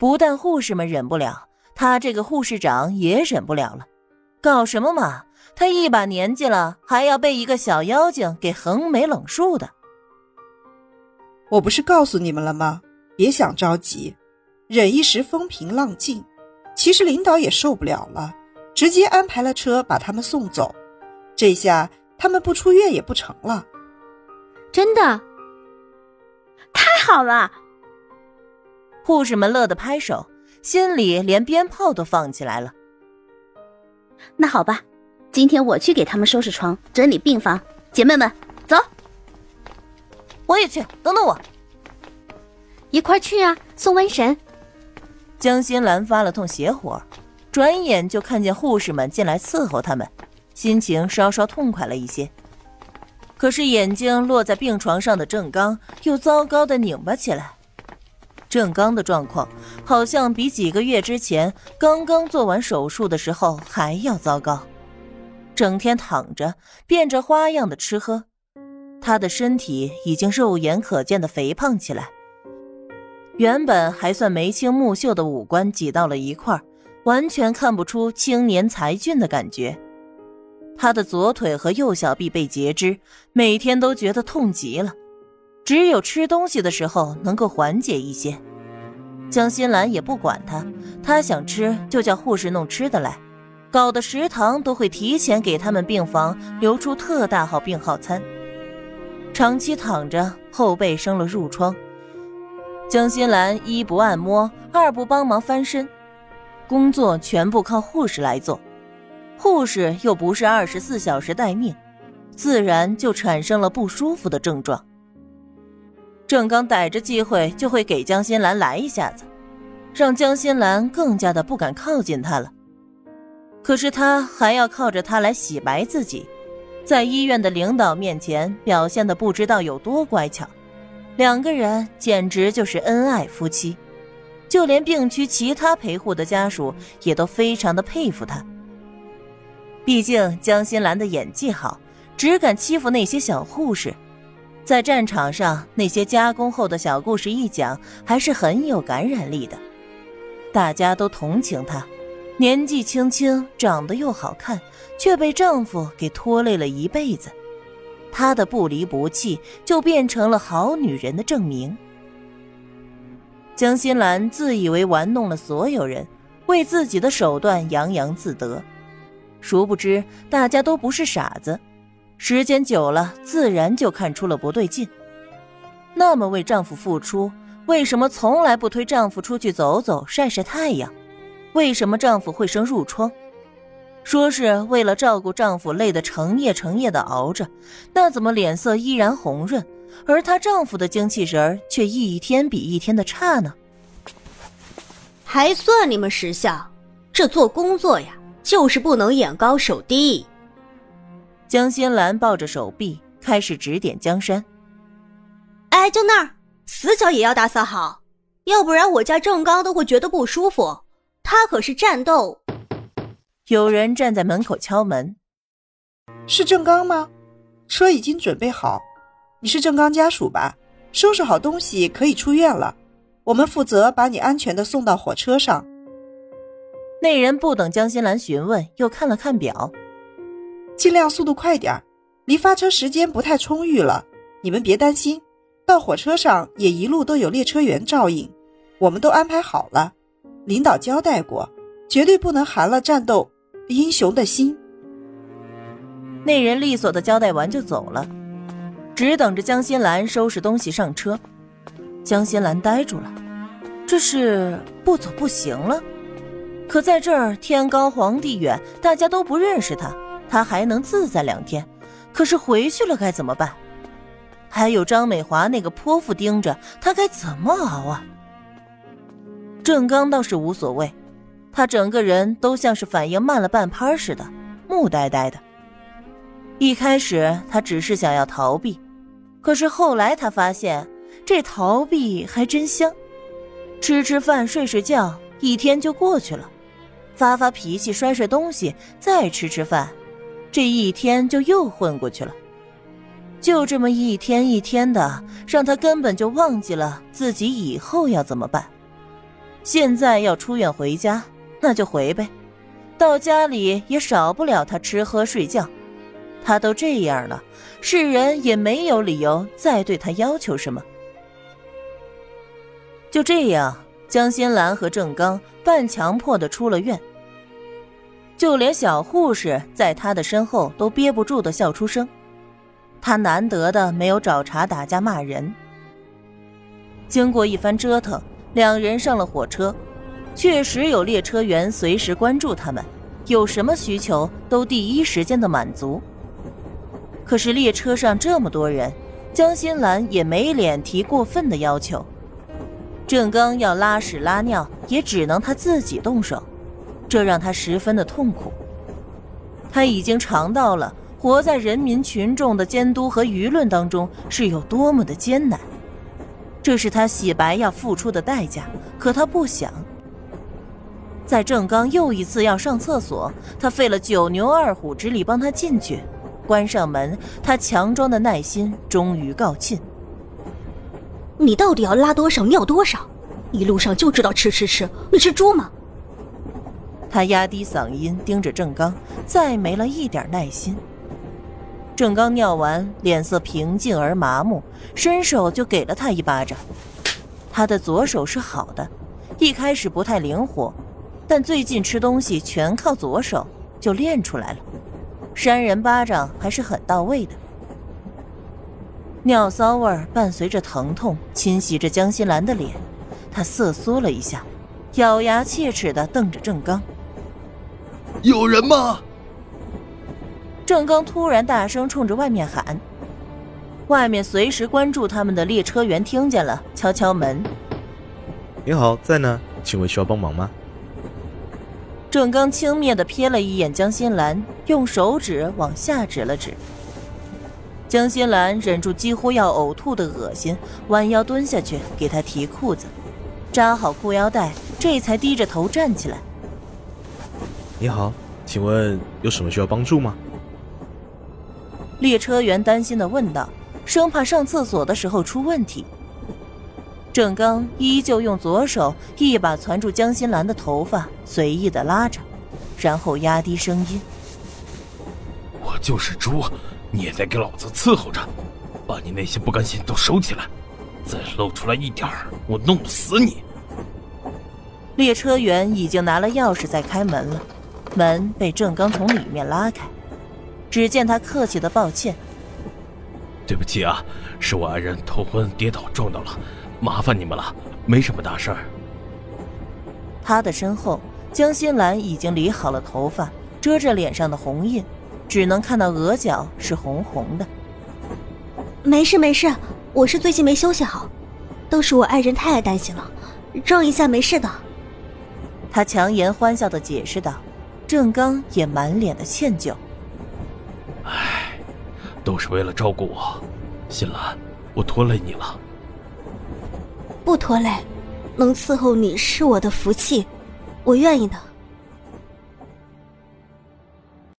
不但护士们忍不了，他这个护士长也忍不了了。搞什么嘛！他一把年纪了，还要被一个小妖精给横眉冷竖的。我不是告诉你们了吗？别想着急，忍一时风平浪静。其实领导也受不了了，直接安排了车把他们送走。这下他们不出院也不成了。真的，太好了！护士们乐得拍手，心里连鞭炮都放起来了。那好吧，今天我去给他们收拾床、整理病房。姐妹们，走！我也去，等等我，一块去啊！送瘟神。江心兰发了通邪火，转眼就看见护士们进来伺候他们，心情稍稍痛快了一些。可是眼睛落在病床上的郑刚又糟糕的拧巴起来。郑刚的状况好像比几个月之前刚刚做完手术的时候还要糟糕，整天躺着，变着花样的吃喝。他的身体已经肉眼可见的肥胖起来，原本还算眉清目秀的五官挤到了一块完全看不出青年才俊的感觉。他的左腿和右小臂被截肢，每天都觉得痛极了，只有吃东西的时候能够缓解一些。江心兰也不管他，他想吃就叫护士弄吃的来，搞得食堂都会提前给他们病房留出特大号病号餐。长期躺着，后背生了褥疮。江心兰一不按摩，二不帮忙翻身，工作全部靠护士来做。护士又不是二十四小时待命，自然就产生了不舒服的症状。郑刚逮着机会就会给江心兰来一下子，让江心兰更加的不敢靠近他了。可是他还要靠着他来洗白自己。在医院的领导面前表现的不知道有多乖巧，两个人简直就是恩爱夫妻，就连病区其他陪护的家属也都非常的佩服他。毕竟江心兰的演技好，只敢欺负那些小护士，在战场上那些加工后的小故事一讲，还是很有感染力的，大家都同情她。年纪轻轻，长得又好看，却被丈夫给拖累了一辈子，她的不离不弃就变成了好女人的证明。江心兰自以为玩弄了所有人，为自己的手段洋洋自得，殊不知大家都不是傻子，时间久了，自然就看出了不对劲。那么为丈夫付出，为什么从来不推丈夫出去走走，晒晒太阳？为什么丈夫会生褥疮？说是为了照顾丈夫，累得成夜成夜的熬着，那怎么脸色依然红润，而她丈夫的精气神儿却一天比一天的差呢？还算你们识相，这做工作呀，就是不能眼高手低。江心兰抱着手臂，开始指点江山。哎，就那儿，死角也要打扫好，要不然我家郑刚都会觉得不舒服。他可是战斗。有人站在门口敲门，是郑刚吗？车已经准备好，你是郑刚家属吧？收拾好东西可以出院了，我们负责把你安全的送到火车上。那人不等江心兰询问，又看了看表，尽量速度快点离发车时间不太充裕了。你们别担心，到火车上也一路都有列车员照应，我们都安排好了。领导交代过，绝对不能寒了战斗英雄的心。那人利索的交代完就走了，只等着江心兰收拾东西上车。江心兰呆住了，这是不走不行了。可在这儿天高皇帝远，大家都不认识他，他还能自在两天。可是回去了该怎么办？还有张美华那个泼妇盯着他，该怎么熬啊？郑刚倒是无所谓，他整个人都像是反应慢了半拍似的，木呆呆的。一开始他只是想要逃避，可是后来他发现这逃避还真香，吃吃饭、睡睡觉，一天就过去了；发发脾气、摔摔东西，再吃吃饭，这一天就又混过去了。就这么一天一天的，让他根本就忘记了自己以后要怎么办。现在要出院回家，那就回呗。到家里也少不了他吃喝睡觉，他都这样了，世人也没有理由再对他要求什么。就这样，江心兰和郑刚半强迫的出了院，就连小护士在他的身后都憋不住的笑出声。他难得的没有找茬打架骂人。经过一番折腾，两人上了火车。确实有列车员随时关注他们，有什么需求都第一时间的满足。可是列车上这么多人，江心兰也没脸提过分的要求。郑刚要拉屎拉尿，也只能他自己动手，这让他十分的痛苦。他已经尝到了活在人民群众的监督和舆论当中是有多么的艰难，这是他洗白要付出的代价。可他不想。在郑刚又一次要上厕所，他费了九牛二虎之力帮他进去，关上门，他强装的耐心终于告罄。你到底要拉多少尿多少？一路上就知道吃吃吃，你是猪吗？他压低嗓音盯着郑刚，再没了一点耐心。郑刚尿完，脸色平静而麻木，伸手就给了他一巴掌。他的左手是好的，一开始不太灵活。但最近吃东西全靠左手，就练出来了，扇人巴掌还是很到位的。尿骚味伴随着疼痛侵袭着江心兰的脸，她瑟缩了一下，咬牙切齿地瞪着郑刚：“有人吗？”郑刚突然大声冲着外面喊，外面随时关注他们的列车员听见了，敲敲门：“你好，在呢，请问需要帮忙吗？”郑刚轻蔑的瞥了一眼江心兰，用手指往下指了指。江心兰忍住几乎要呕吐的恶心，弯腰蹲下去给他提裤子，扎好裤腰带，这才低着头站起来。你好，请问有什么需要帮助吗？列车员担心的问道，生怕上厕所的时候出问题。郑刚依旧用左手一把攒住江心兰的头发，随意的拉着，然后压低声音：“我就是猪，你也得给老子伺候着，把你那些不甘心都收起来，再露出来一点我弄死你！”列车员已经拿了钥匙在开门了，门被郑刚从里面拉开，只见他客气的抱歉：“对不起啊，是我爱人头昏跌倒撞到了。”麻烦你们了，没什么大事儿。他的身后，江心兰已经理好了头发，遮着脸上的红印，只能看到额角是红红的。没事没事，我是最近没休息好，都是我爱人太爱担心了，撞一下没事的。他强颜欢笑的解释道，郑刚也满脸的歉疚。唉，都是为了照顾我，新兰，我拖累你了。不拖累，能伺候你是我的福气，我愿意的。